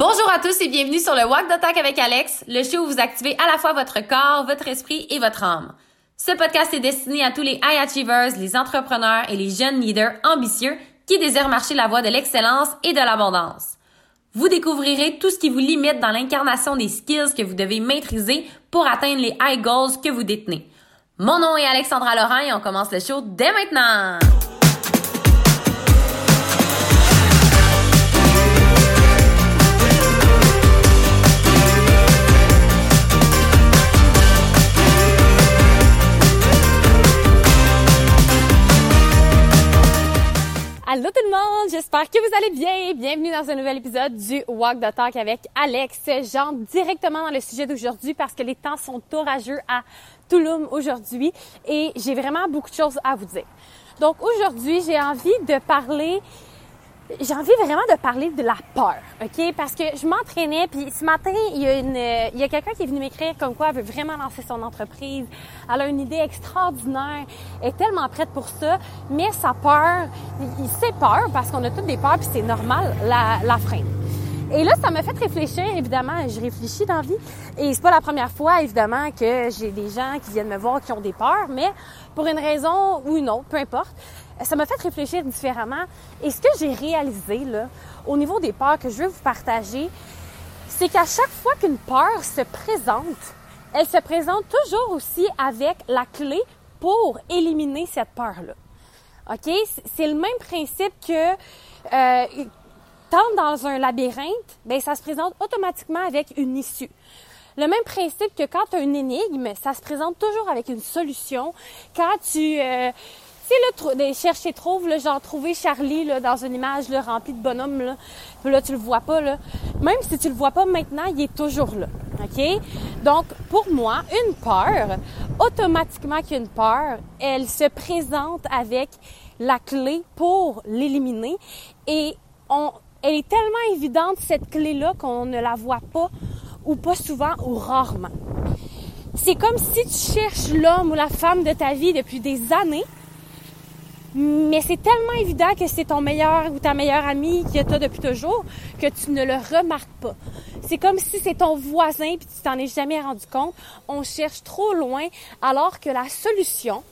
Bonjour à tous et bienvenue sur le Walk d'Attaque avec Alex, le show où vous activez à la fois votre corps, votre esprit et votre âme. Ce podcast est destiné à tous les high achievers, les entrepreneurs et les jeunes leaders ambitieux qui désirent marcher la voie de l'excellence et de l'abondance. Vous découvrirez tout ce qui vous limite dans l'incarnation des skills que vous devez maîtriser pour atteindre les high goals que vous détenez. Mon nom est Alexandra Laurent et on commence le show dès maintenant! Allô tout le monde, j'espère que vous allez bien. Bienvenue dans un nouvel épisode du Walk the Talk avec Alex. J'entre directement dans le sujet d'aujourd'hui parce que les temps sont orageux à Touloum aujourd'hui et j'ai vraiment beaucoup de choses à vous dire. Donc aujourd'hui, j'ai envie de parler j'ai envie vraiment de parler de la peur, OK? Parce que je m'entraînais, puis ce matin, il y a, y a quelqu'un qui est venu m'écrire comme quoi elle veut vraiment lancer son entreprise. Elle a une idée extraordinaire, elle est tellement prête pour ça, mais sa peur, il, sait peur parce qu'on a toutes des peurs, puis c'est normal, la, la freine. Et là, ça m'a fait réfléchir, évidemment, je réfléchis dans la vie. Et c'est pas la première fois, évidemment, que j'ai des gens qui viennent me voir qui ont des peurs, mais pour une raison ou une autre, peu importe, ça m'a fait réfléchir différemment. Et ce que j'ai réalisé, là, au niveau des peurs que je veux vous partager, c'est qu'à chaque fois qu'une peur se présente, elle se présente toujours aussi avec la clé pour éliminer cette peur-là. OK? C'est le même principe que euh, tant dans un labyrinthe, ben ça se présente automatiquement avec une issue. Le même principe que quand tu as une énigme, ça se présente toujours avec une solution. Quand tu euh, sais, là, chercher trouve, là, genre trouver Charlie là, dans une image là, remplie de bonhommes, là. Puis là, tu le vois pas, là. Même si tu le vois pas maintenant, il est toujours là. OK? Donc, pour moi, une peur, automatiquement qu'une peur, elle se présente avec la clé pour l'éliminer. Et on, elle est tellement évidente, cette clé-là, qu'on ne la voit pas, ou pas souvent, ou rarement. C'est comme si tu cherches l'homme ou la femme de ta vie depuis des années, mais c'est tellement évident que c'est ton meilleur ou ta meilleure amie qui est depuis toujours que tu ne le remarques pas. C'est comme si c'est ton voisin puis tu t'en es jamais rendu compte. On cherche trop loin alors que la solution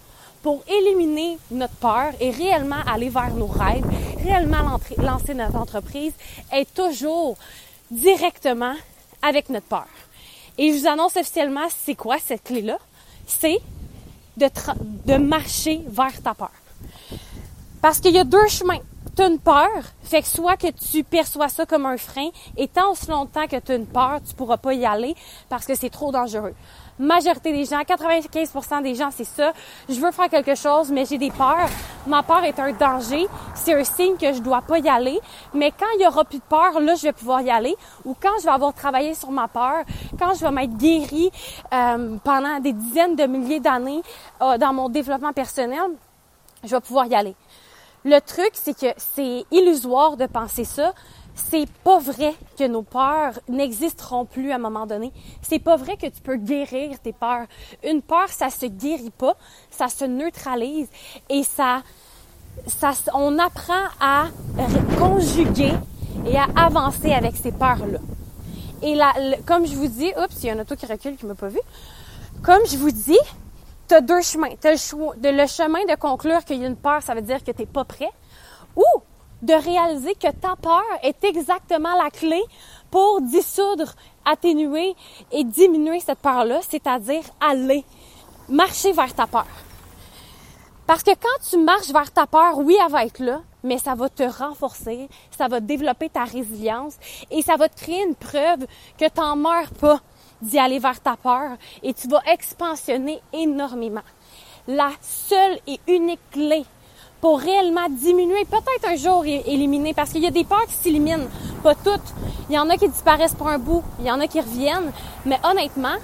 pour éliminer notre peur et réellement aller vers nos rêves, réellement lancer notre entreprise est toujours directement avec notre peur. Et je vous annonce officiellement c'est quoi cette clé-là? C'est de marcher vers ta peur. Parce qu'il y a deux chemins. Tu as une peur, fait que soit que tu perçois ça comme un frein, et tant aussi longtemps que tu as une peur, tu pourras pas y aller parce que c'est trop dangereux. Majorité des gens, 95% des gens, c'est ça. Je veux faire quelque chose, mais j'ai des peurs. Ma peur est un danger. C'est un signe que je dois pas y aller. Mais quand il y aura plus de peur, là, je vais pouvoir y aller. Ou quand je vais avoir travaillé sur ma peur, quand je vais m'être guérie euh, pendant des dizaines de milliers d'années euh, dans mon développement personnel, je vais pouvoir y aller. Le truc, c'est que c'est illusoire de penser ça. C'est pas vrai que nos peurs n'existeront plus à un moment donné. C'est pas vrai que tu peux guérir tes peurs. Une peur, ça se guérit pas, ça se neutralise et ça, ça, on apprend à conjuguer et à avancer avec ces peurs-là. Et là, comme je vous dis, oups, il y a un auto qui recule qui m'a pas vu. Comme je vous dis, tu as deux chemins. Tu le, le chemin de conclure qu'il y a une peur, ça veut dire que tu n'es pas prêt, ou de réaliser que ta peur est exactement la clé pour dissoudre, atténuer et diminuer cette peur-là, c'est-à-dire aller, marcher vers ta peur. Parce que quand tu marches vers ta peur, oui, elle va être là, mais ça va te renforcer, ça va développer ta résilience et ça va te créer une preuve que tu n'en meurs pas d'y aller vers ta peur et tu vas expansionner énormément. La seule et unique clé pour réellement diminuer, peut-être un jour éliminer, parce qu'il y a des peurs qui s'éliminent, pas toutes. Il y en a qui disparaissent pour un bout, il y en a qui reviennent, mais honnêtement,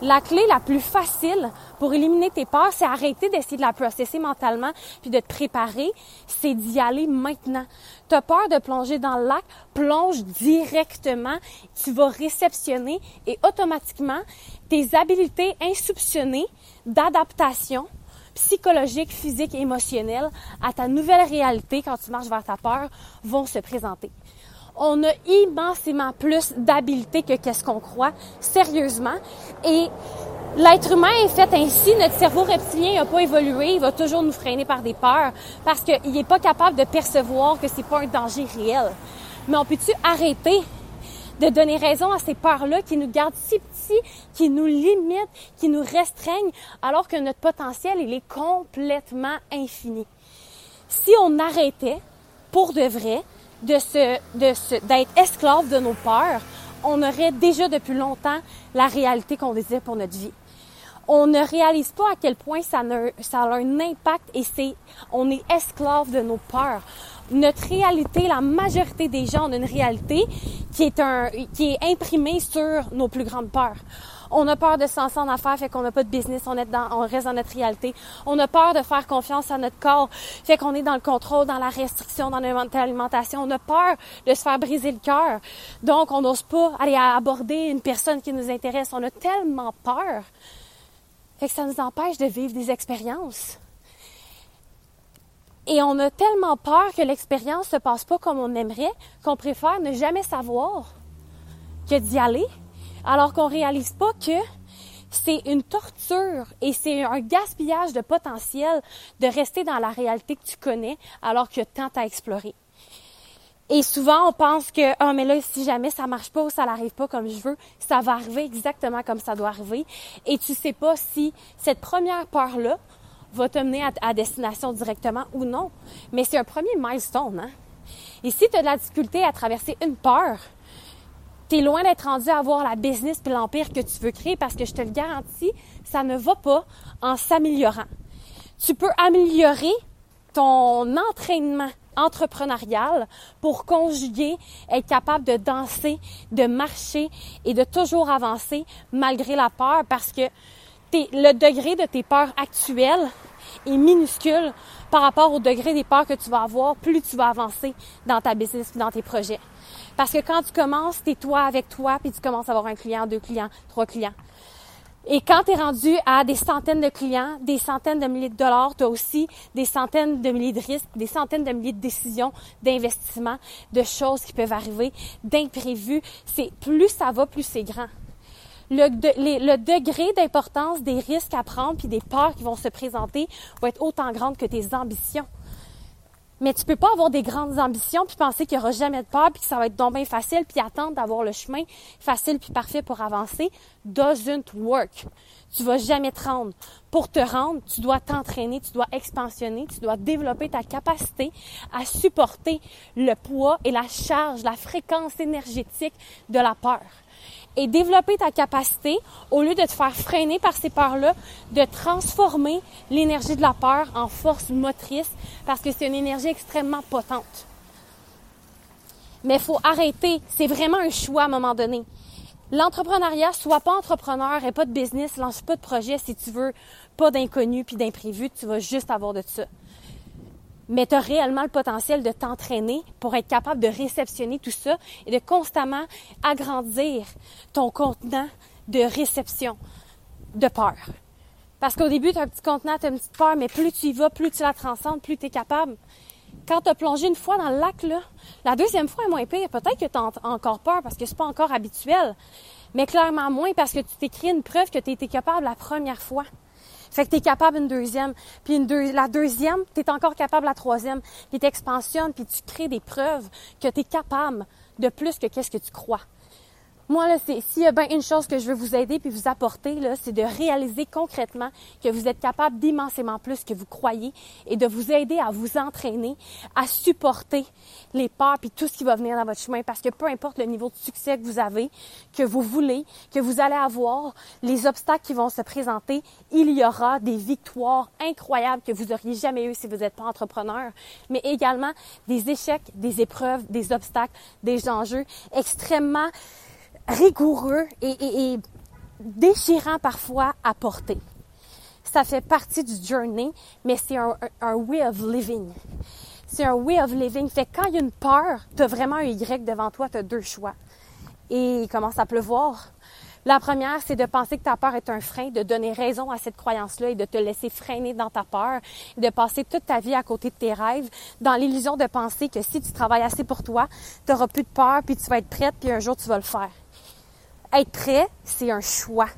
la clé la plus facile pour éliminer tes peurs, c'est arrêter d'essayer de la processer mentalement puis de te préparer, c'est d'y aller maintenant. Tu as peur de plonger dans le lac, plonge directement, tu vas réceptionner et automatiquement tes habiletés insoupçonnées d'adaptation psychologique, physique et émotionnelle à ta nouvelle réalité quand tu marches vers ta peur vont se présenter. On a immensément plus d'habileté que qu'est-ce qu'on croit, sérieusement. Et L'être humain est fait ainsi, notre cerveau reptilien n'a pas évolué, il va toujours nous freiner par des peurs parce qu'il n'est pas capable de percevoir que c'est pas un danger réel. Mais on peut-tu arrêter de donner raison à ces peurs-là qui nous gardent si petits, qui nous limitent, qui nous restreignent, alors que notre potentiel, il est complètement infini? Si on arrêtait, pour de vrai, de se, de d'être esclave de nos peurs, on aurait déjà depuis longtemps la réalité qu'on désire pour notre vie. On ne réalise pas à quel point ça, ça a un impact et c'est, on est esclave de nos peurs. Notre réalité, la majorité des gens ont une réalité qui est un, qui est imprimée sur nos plus grandes peurs. On a peur de se lancer en affaires, fait qu'on n'a pas de business, on, reste dans notre réalité. On a peur de faire confiance à notre corps, fait qu'on est dans le contrôle, dans la restriction, dans notre alimentation. On a peur de se faire briser le cœur. Donc, on n'ose pas aller aborder une personne qui nous intéresse. On a tellement peur. Fait que ça nous empêche de vivre des expériences. Et on a tellement peur que l'expérience se passe pas comme on aimerait qu'on préfère ne jamais savoir que d'y aller alors qu'on réalise pas que c'est une torture et c'est un gaspillage de potentiel de rester dans la réalité que tu connais alors que tant à explorer. Et souvent, on pense que, ah, mais là, si jamais ça marche pas ou ça n'arrive pas comme je veux, ça va arriver exactement comme ça doit arriver. Et tu sais pas si cette première peur-là va te mener à, destination directement ou non. Mais c'est un premier milestone, hein. Et si tu as de la difficulté à traverser une peur, tu es loin d'être rendu à avoir la business puis l'empire que tu veux créer parce que je te le garantis, ça ne va pas en s'améliorant. Tu peux améliorer ton entraînement entrepreneurial pour conjuguer, être capable de danser, de marcher et de toujours avancer malgré la peur parce que le degré de tes peurs actuelles est minuscule par rapport au degré des peurs que tu vas avoir plus tu vas avancer dans ta business dans tes projets. Parce que quand tu commences, t'es toi avec toi, puis tu commences à avoir un client, deux clients, trois clients. Et quand tu es rendu à des centaines de clients, des centaines de milliers de dollars, tu as aussi des centaines de milliers de risques, des centaines de milliers de décisions, d'investissements, de choses qui peuvent arriver, d'imprévus. C'est plus ça va, plus c'est grand. Le, degré d'importance des risques à prendre puis des peurs qui vont se présenter va être autant grande que tes ambitions. Mais tu peux pas avoir des grandes ambitions puis penser qu'il y aura jamais de peur puis que ça va être donc bien facile puis attendre d'avoir le chemin facile puis parfait pour avancer. Doesn't work. Tu vas jamais te rendre. Pour te rendre, tu dois t'entraîner, tu dois expansionner, tu dois développer ta capacité à supporter le poids et la charge, la fréquence énergétique de la peur et développer ta capacité, au lieu de te faire freiner par ces peurs-là, de transformer l'énergie de la peur en force motrice parce que c'est une énergie extrêmement potente. Mais il faut arrêter. C'est vraiment un choix à un moment donné. L'entrepreneuriat, sois pas entrepreneur et pas de business, lance pas de projet si tu veux pas d'inconnu puis d'imprévu, tu vas juste avoir de ça mais tu as réellement le potentiel de t'entraîner pour être capable de réceptionner tout ça et de constamment agrandir ton contenant de réception de peur. Parce qu'au début, tu as un petit contenant, tu as une petite peur, mais plus tu y vas, plus tu la transcendes, plus tu es capable. Quand tu as plongé une fois dans le lac, la deuxième fois est moins pire. Peut-être que tu as encore peur parce que c'est pas encore habituel, mais clairement moins parce que tu créé une preuve que tu été capable la première fois. Fait que tu es capable une deuxième, puis une la deuxième, tu es encore capable la troisième, puis tu expansionnes, puis tu crées des preuves que tu es capable de plus que qu'est-ce que tu crois. Moi, là, c'est, s'il y a bien une chose que je veux vous aider puis vous apporter, là, c'est de réaliser concrètement que vous êtes capable d'immensément plus que vous croyez et de vous aider à vous entraîner, à supporter les peurs puis tout ce qui va venir dans votre chemin parce que peu importe le niveau de succès que vous avez, que vous voulez, que vous allez avoir, les obstacles qui vont se présenter, il y aura des victoires incroyables que vous auriez jamais eues si vous n'êtes pas entrepreneur, mais également des échecs, des épreuves, des obstacles, des enjeux extrêmement rigoureux et, déchirant parfois à porter. Ça fait partie du journey, mais c'est un, way of living. C'est un way of living. Fait que quand il y a une peur, tu as vraiment un Y devant toi, tu as deux choix. Et il commence à pleuvoir. La première, c'est de penser que ta peur est un frein, de donner raison à cette croyance-là et de te laisser freiner dans ta peur, de passer toute ta vie à côté de tes rêves, dans l'illusion de penser que si tu travailles assez pour toi, tu n'auras plus de peur, puis tu vas être prête, puis un jour tu vas le faire. Être prêt, c'est un choix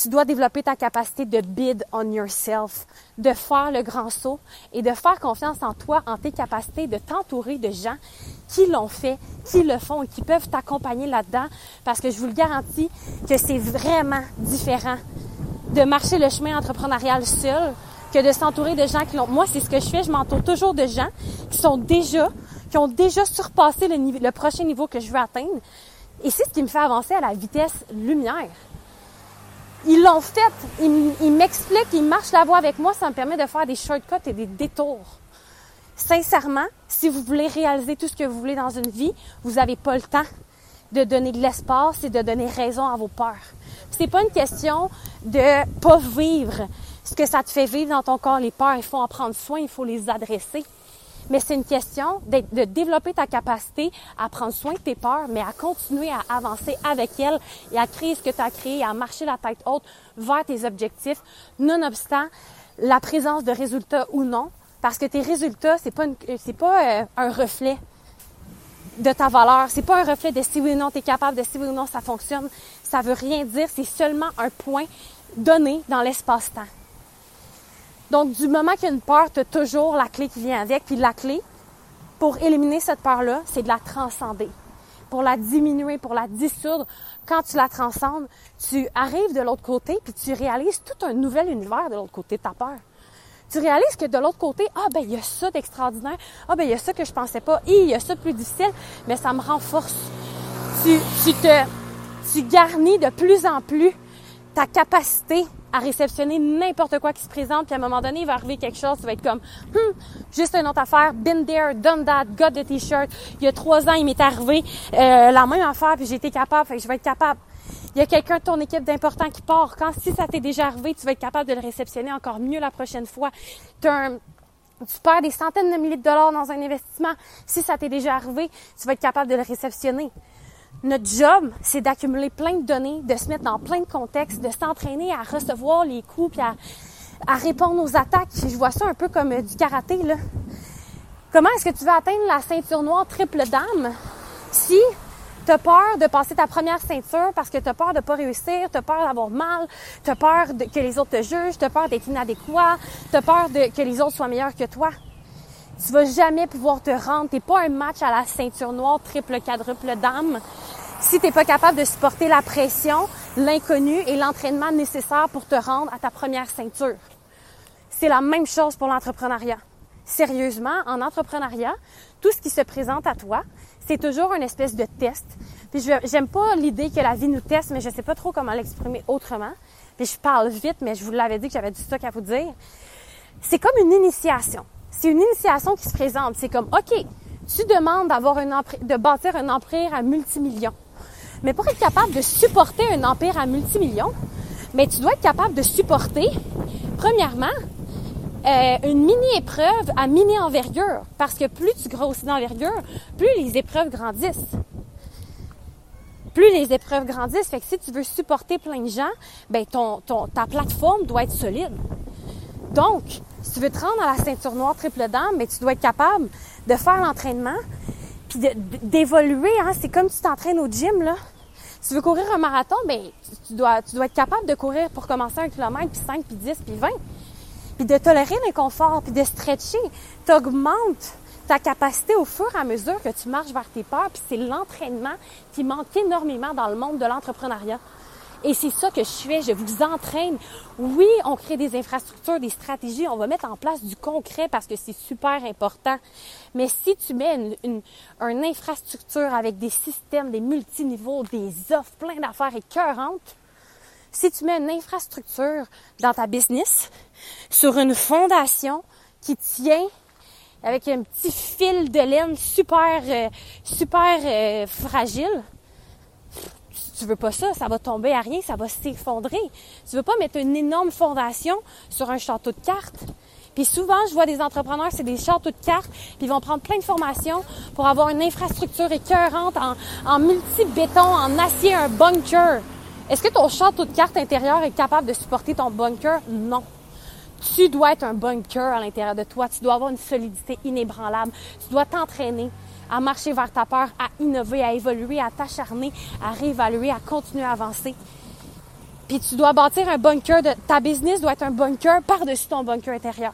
tu dois développer ta capacité de bid on yourself, de faire le grand saut et de faire confiance en toi, en tes capacités, de t'entourer de gens qui l'ont fait, qui le font et qui peuvent t'accompagner là-dedans parce que je vous le garantis que c'est vraiment différent de marcher le chemin entrepreneurial seul que de s'entourer de gens qui l'ont. Moi, c'est ce que je fais. Je m'entoure toujours de gens qui sont déjà, qui ont déjà surpassé le, le prochain niveau que je veux atteindre. Et c'est ce qui me fait avancer à la vitesse lumière. Ils l'ont fait. Ils, m'expliquent, ils marchent la voie avec moi. Ça me permet de faire des shortcuts et des détours. Sincèrement, si vous voulez réaliser tout ce que vous voulez dans une vie, vous n'avez pas le temps de donner de l'espace et de donner raison à vos peurs. C'est pas une question de pas vivre ce que ça te fait vivre dans ton corps, les peurs. Il faut en prendre soin, il faut les adresser mais c'est une question de, développer ta capacité à prendre soin de tes peurs, mais à continuer à avancer avec elles et à créer ce que tu as créé, à marcher la tête haute vers tes objectifs, nonobstant la présence de résultats ou non, parce que tes résultats, c'est pas, pas euh, un reflet de ta valeur. C'est pas un reflet de si oui ou non tu es capable, de si oui ou non ça fonctionne. Ça veut rien dire. C'est seulement un point donné dans l'espace-temps. Donc, du moment qu'il y a une peur, tu toujours la clé qui vient avec. Puis la clé, pour éliminer cette peur-là, c'est de la transcender. Pour la diminuer, pour la dissoudre, quand tu la transcendes, tu arrives de l'autre côté, puis tu réalises tout un nouvel univers de l'autre côté de ta peur. Tu réalises que de l'autre côté, ah ben il y a ça d'extraordinaire, ah ben il y a ça que je pensais pas, il y a ça de plus difficile, mais ça me renforce. Tu, tu te, tu garnis de plus en plus ta capacité à réceptionner n'importe quoi qui se présente, puis à un moment donné, il va arriver quelque chose, tu vas être comme, hmm, juste une autre affaire, been there, done that, got the t-shirt. Il y a trois ans, il m'est arrivé euh, la même affaire, puis j'ai été capable, fait que je vais être capable. Il y a quelqu'un de ton équipe d'important qui part. Quand si ça t'est déjà arrivé, tu vas être capable de le réceptionner encore mieux la prochaine fois. tu perds des centaines de milliers de dollars dans un investissement. Si ça t'est déjà arrivé, tu vas être capable de le réceptionner. Notre job, c'est d'accumuler plein de données, de se mettre dans plein de contextes, de s'entraîner à recevoir les coups, puis à, répondre aux attaques. Je vois ça un peu comme euh, du karaté. Comment est-ce que tu veux atteindre la ceinture noire triple dame si tu as peur de passer ta première ceinture parce que tu as peur de pas réussir, tu as peur d'avoir mal, tu as peur que les autres te jugent, tu as peur d'être inadéquat, tu as peur que les autres soient meilleurs que toi? Tu vas jamais pouvoir te rendre. T'es pas un match à la ceinture noire triple quadruple dame si t'es pas capable de supporter la pression, l'inconnu et l'entraînement nécessaire pour te rendre à ta première ceinture. C'est la même chose pour l'entrepreneuriat. Sérieusement, en entrepreneuriat, tout ce qui se présente à toi, c'est toujours une espèce de test. Puis j'aime pas l'idée que la vie nous teste, mais je sais pas trop comment l'exprimer autrement. Je parle vite, mais je vous l'avais dit que j'avais du stock à vous dire. C'est comme une initiation c'est une initiation qui se présente. C'est comme, OK, tu demandes d'avoir de bâtir un empire à multimillions. Mais pour être capable de supporter un empire à multimillions, mais tu dois être capable de supporter, premièrement, euh, une mini-épreuve à mini-envergure. Parce que plus tu grossis d'envergure, plus les épreuves grandissent. Plus les épreuves grandissent, fait que si tu veux supporter plein de gens, ben ta plateforme doit être solide. Donc, si tu veux te rendre à la ceinture noire triple dame, mais tu dois être capable de faire l'entraînement, puis d'évoluer. Hein? C'est comme tu t'entraînes au gym, là. Si tu veux courir un marathon, ben, tu dois, tu dois être capable de courir pour commencer un kilomètre, puis 5, puis 10, puis 20. Puis de tolérer l'inconfort, puis de stretcher. Tu augmentes ta capacité au fur et à mesure que tu marches vers tes peurs, puis c'est l'entraînement qui manque énormément dans le monde de l'entrepreneuriat. Et c'est ça que je fais, je vous entraîne. Oui, on crée des infrastructures, des stratégies, on va mettre en place du concret parce que c'est super important. Mais si tu mets une, infrastructure avec des systèmes, des multiniveaux, des offres, plein d'affaires écœurantes, si tu mets une infrastructure dans ta business sur une fondation qui tient avec un petit fil de laine super, euh, super euh, fragile, tu veux pas ça, ça va tomber à rien, ça va s'effondrer. Tu veux pas mettre une énorme fondation sur un château de cartes. Puis souvent, je vois des entrepreneurs, c'est des châteaux de cartes, puis ils vont prendre plein de formations pour avoir une infrastructure écœurante en, en multi-béton, en acier, un bunker. Est-ce que ton château de cartes intérieur est capable de supporter ton bunker? Non. Tu dois être un bunker à l'intérieur de toi. Tu dois avoir une solidité inébranlable. Tu dois t'entraîner à marcher vers ta peur, à innover, à évoluer, à t'acharner, à réévaluer, à continuer à avancer. Puis tu dois bâtir un bunker de ta business doit être un bunker par-dessus ton bunker intérieur.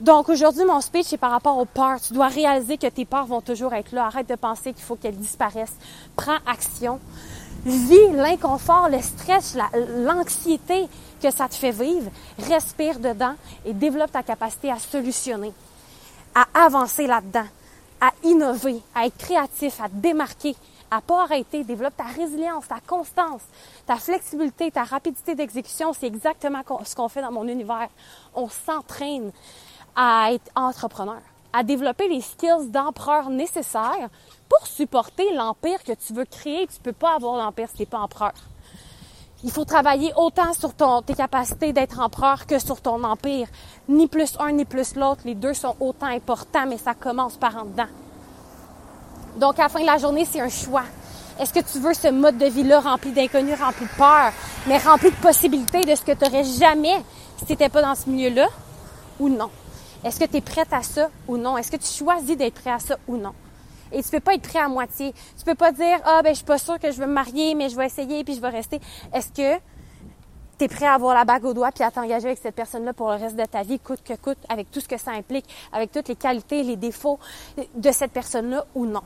Donc aujourd'hui, mon speech est par rapport aux peurs. Tu dois réaliser que tes peurs vont toujours être là. Arrête de penser qu'il faut qu'elles disparaissent. Prends action. Vis l'inconfort, le stress, l'anxiété que ça te fait vivre. Respire dedans et développe ta capacité à solutionner, à avancer là-dedans, à innover, à être créatif, à démarquer, à pas arrêter. Développe ta résilience, ta constance, ta flexibilité, ta rapidité d'exécution. C'est exactement ce qu'on fait dans mon univers. On s'entraîne à être entrepreneur, à développer les skills d'empereur nécessaires pour supporter l'empire que tu veux créer. Tu peux pas avoir l'empire si tu n'es pas empereur. Il faut travailler autant sur ton, tes capacités d'être empereur que sur ton empire. Ni plus un ni plus l'autre. Les deux sont autant importants, mais ça commence par en dedans. Donc, à la fin de la journée, c'est un choix. Est-ce que tu veux ce mode de vie-là rempli d'inconnus, rempli de peur, mais rempli de possibilités de ce que tu n'aurais jamais si tu n'étais pas dans ce milieu-là ou non? Est-ce que tu es prête à ça ou non? Est-ce que tu choisis d'être prêt à ça ou non? Et tu peux pas être prêt à moitié. Tu peux pas dire, ah, ben, je suis pas sûre que je veux me marier, mais je vais essayer puis je vais rester. Est-ce que tu es prêt à avoir la bague au doigt puis à t'engager avec cette personne-là pour le reste de ta vie, coûte que coûte, avec tout ce que ça implique, avec toutes les qualités, les défauts de cette personne-là ou non?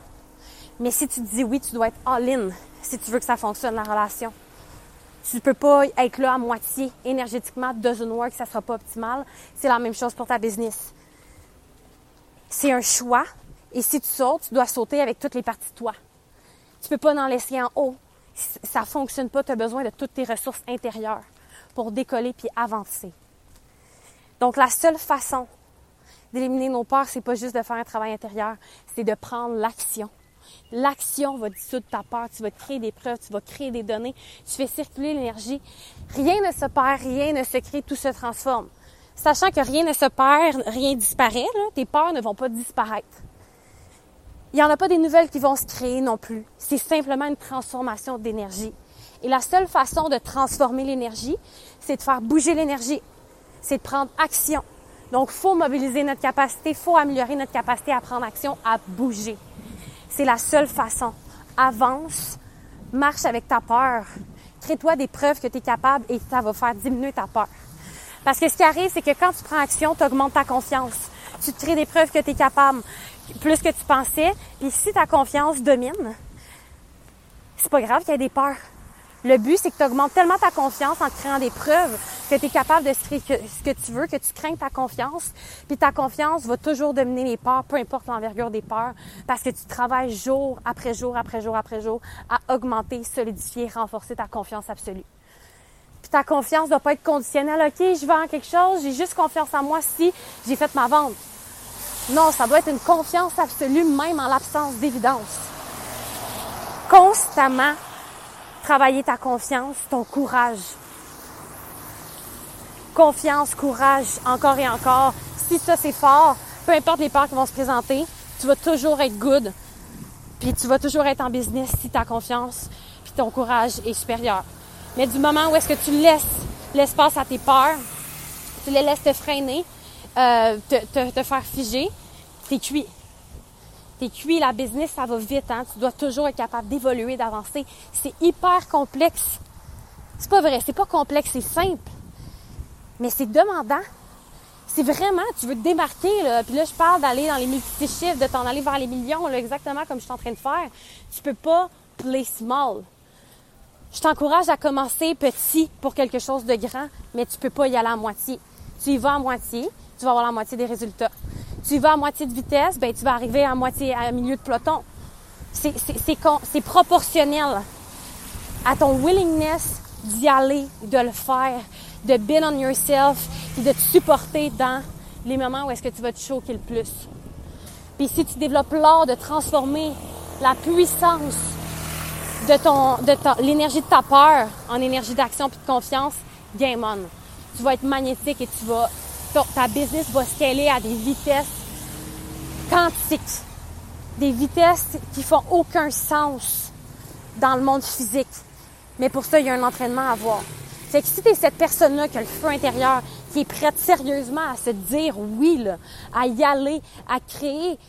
Mais si tu dis oui, tu dois être all-in si tu veux que ça fonctionne, la relation. Tu peux pas être là à moitié énergétiquement, doesn't work, ça sera pas optimal. C'est la même chose pour ta business. C'est un choix. Et si tu sautes, tu dois sauter avec toutes les parties de toi. Tu peux pas en laisser en haut. Ça fonctionne pas. Tu as besoin de toutes tes ressources intérieures pour décoller puis avancer. Donc, la seule façon d'éliminer nos peurs, c'est pas juste de faire un travail intérieur, c'est de prendre l'action. L'action va dissoudre ta peur. Tu vas créer des preuves, tu vas créer des données, tu fais circuler l'énergie. Rien ne se perd, rien ne se crée, tout se transforme. Sachant que rien ne se perd, rien disparaît, tes peurs ne vont pas disparaître. Il n'y en a pas des nouvelles qui vont se créer non plus. C'est simplement une transformation d'énergie. Et la seule façon de transformer l'énergie, c'est de faire bouger l'énergie. C'est de prendre action. Donc, faut mobiliser notre capacité, faut améliorer notre capacité à prendre action, à bouger. C'est la seule façon. Avance, marche avec ta peur. Crée-toi des preuves que tu es capable et ça va faire diminuer ta peur. Parce que ce qui arrive, c'est que quand tu prends action, tu augmentes ta confiance. Tu te crées des preuves que tu es capable, plus que tu pensais. Et si ta confiance domine, c'est pas grave qu'il y ait des peurs. Le but, c'est que tu augmentes tellement ta confiance en créant des preuves que tu es capable de ce que tu veux, que tu crains ta confiance. Puis ta confiance va toujours dominer les peurs, peu importe l'envergure des peurs, parce que tu travailles jour après jour, après jour, après jour à augmenter, solidifier, renforcer ta confiance absolue. Puis ta confiance doit pas être conditionnelle. OK, je vends quelque chose, j'ai juste confiance en moi si j'ai fait ma vente. Non, ça doit être une confiance absolue, même en l'absence d'évidence. Constamment travailler ta confiance, ton courage. Confiance, courage, encore et encore. Si ça c'est fort, peu importe les peurs qui vont se présenter, tu vas toujours être good. Puis tu vas toujours être en business si ta confiance puis ton courage est supérieur. Mais du moment où est-ce que tu laisses l'espace à tes peurs, tu les laisses te freiner, euh, te, te, faire figer, t'es cuit t'es cuit, la business, ça va vite, hein? Tu dois toujours être capable d'évoluer, d'avancer. C'est hyper complexe. C'est pas vrai, c'est pas complexe, c'est simple. Mais c'est demandant. C'est vraiment, tu veux te démarquer, là. Puis là, je parle d'aller dans les multi-chiffres, de t'en aller vers les millions, là, exactement comme je suis en train de faire. Tu peux pas play small. Je t'encourage à commencer petit pour quelque chose de grand, mais tu peux pas y aller à moitié. Tu y vas à moitié, tu vas avoir la moitié des résultats tu vas à moitié de vitesse, ben tu vas arriver à moitié à milieu de peloton. C'est proportionnel à ton willingness d'y aller, de le faire, de build on yourself et de te supporter dans les moments où est-ce que tu vas te choquer le plus. Puis si tu développes l'art de transformer la puissance de ton, de l'énergie de ta peur en énergie d'action puis de confiance, game on. Tu vas être magnétique et tu vas ta business va scaler à des vitesses quantiques, des vitesses qui font aucun sens. dans le monde physique. Mais pour ça, il y a un entraînement à avoir. Fait que si tu es cette personne-là qui a le feu intérieur, qui est prête sérieusement à se dire oui, là, à y aller, à créer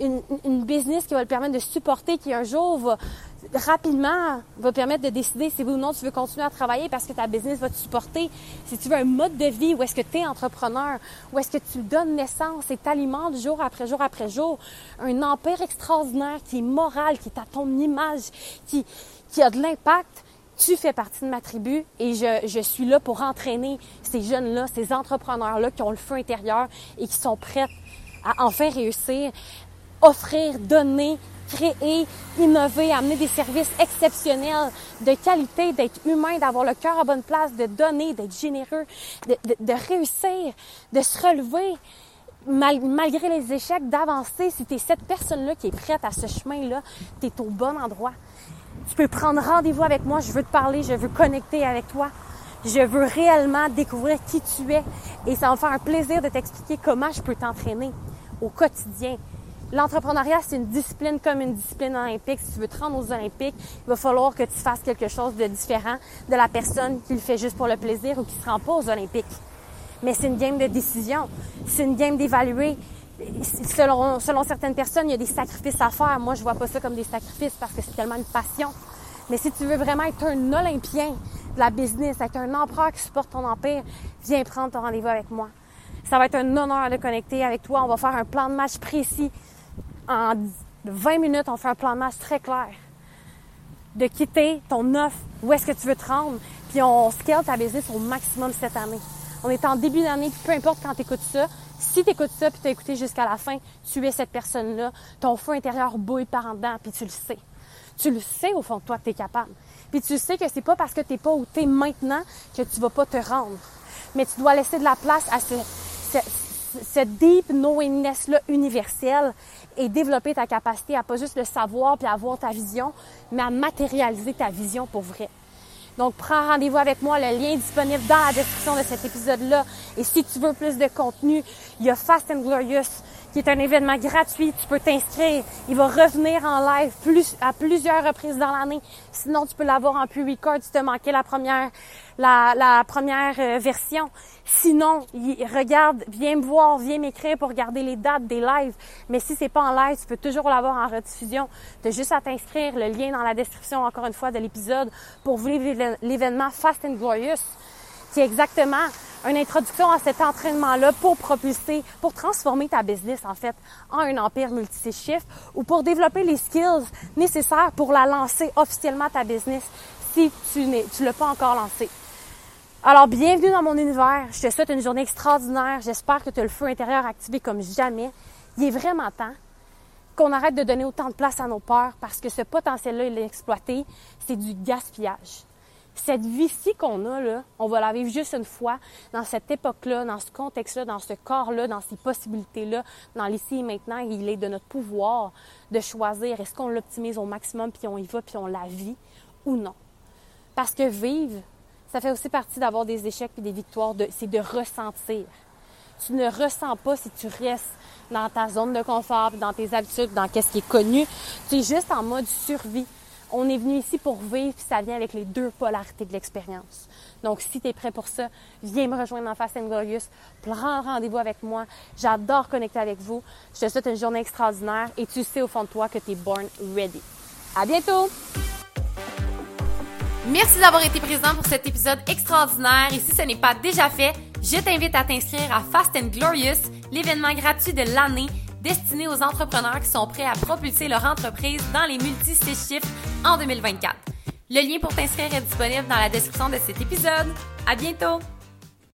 une, une, business qui va le permettre de supporter, qui un jour va rapidement va permettre de décider si oui ou non tu veux continuer à travailler parce que ta business va te supporter. Si tu veux un mode de vie où est-ce que tu es entrepreneur, où est-ce que tu donnes naissance et t'alimentes jour après jour après jour, un empire extraordinaire qui est moral, qui est à ton image, qui, qui a de l'impact, tu fais partie de ma tribu et je, je suis là pour entraîner ces jeunes-là, ces entrepreneurs-là qui ont le feu intérieur et qui sont prêts à enfin réussir, offrir, donner, créer, innover, amener des services exceptionnels, de qualité, d'être humain, d'avoir le cœur à bonne place, de donner, d'être généreux, de, réussir, de se relever. malgré les échecs, d'avancer, si tu es cette personne-là qui est prête à ce chemin-là, tu es au bon endroit. Tu peux prendre rendez-vous avec moi, je veux te parler, je veux connecter avec toi. Je veux réellement découvrir qui tu es et ça me faire un plaisir de t'expliquer comment je peux t'entraîner au quotidien. L'entrepreneuriat, c'est une discipline comme une discipline olympique. Si tu veux te rendre aux Olympiques, il va falloir que tu fasses quelque chose de différent de la personne qui le fait juste pour le plaisir ou qui se rend pas aux Olympiques. Mais c'est une game de décision. C'est une game d'évaluer. Selon, selon certaines personnes, il y a des sacrifices à faire. Moi, je vois pas ça comme des sacrifices parce que c'est tellement une passion. Mais si tu veux vraiment être un Olympien de la business, être un empereur qui supporte ton empire, viens prendre ton rendez-vous avec moi. Ça va être un honneur de connecter avec toi. On va faire un plan de match précis en 20 minutes, on fait un plan de match très clair. De quitter ton offre, où est-ce que tu veux te rendre, puis on scale ta business au maximum cette année. On est en début d'année, peu importe quand tu écoutes ça, si tu écoutes ça puis tu as écouté jusqu'à la fin, tu es cette personne-là, ton feu intérieur bouille par en dedans, puis tu le sais. Tu le sais au fond de toi que tu es capable. Puis tu sais que c'est pas parce que tu n'es pas où tu es maintenant que tu vas pas te rendre. Mais tu dois laisser de la place à ce, cette deep knowingness-là universelle et développer ta capacité à pas juste le savoir puis avoir ta vision, mais à matérialiser ta vision pour vrai. Donc, prends rendez-vous avec moi. Le lien est disponible dans la description de cet épisode-là. Et si tu veux plus de contenu, il y a Fast and Glorious qui est un événement gratuit. Tu peux t'inscrire. Il va revenir en live plus, à plusieurs reprises dans l'année. Sinon, tu peux l'avoir en pre-record si tu as manqué la première, la, première euh, version. Sinon, regarde, viens me voir, viens m'écrire pour regarder les dates des lives. Mais si c'est pas en live, tu peux toujours l'avoir en rediffusion. Tu as juste à t'inscrire. Le lien dans la description, encore une fois, de l'épisode pour vivre l'événement Fast and Glorious, qui est exactement une introduction à cet entraînement-là pour propulser, pour transformer ta business, en fait, en un empire multi-chiffre ou pour développer les skills nécessaires pour la lancer officiellement ta business si tu ne l'as pas encore lancé. Alors, bienvenue dans mon univers. Je te souhaite une journée extraordinaire. J'espère que tu as le feu intérieur activé comme jamais. Il est vraiment temps qu'on arrête de donner autant de place à nos peurs parce que ce potentiel-là, il est exploité. C'est du gaspillage cette vie-ci qu'on a, là, on va la vivre juste une fois, dans cette époque-là, dans ce contexte-là, dans ce corps-là, dans ces possibilités-là, dans l'ici et maintenant. Il est de notre pouvoir de choisir est-ce qu'on l'optimise au maximum, puis on y va, puis on la vit ou non. Parce que vivre, ça fait aussi partie d'avoir des échecs et des victoires, c'est de ressentir. Tu ne ressens pas si tu restes dans ta zone de confort, dans tes habitudes, dans ce qui est connu. Tu es juste en mode survie on est venu ici pour vivre, puis ça vient avec les deux polarités de l'expérience. Donc, si tu es prêt pour ça, viens me rejoindre dans Fast and Glorious, prends rendez-vous avec moi. J'adore connecter avec vous. Je te souhaite une journée extraordinaire et tu sais au fond de toi que tu es born ready. À bientôt! Merci d'avoir été présent pour cet épisode extraordinaire et si ce n'est pas déjà fait, je t'invite à t'inscrire à Fast and Glorious, l'événement gratuit de l'année destiné aux entrepreneurs qui sont prêts à propulser leur entreprise dans les multi-six chiffres en 2024. Le lien pour t'inscrire est disponible dans la description de cet épisode. À bientôt!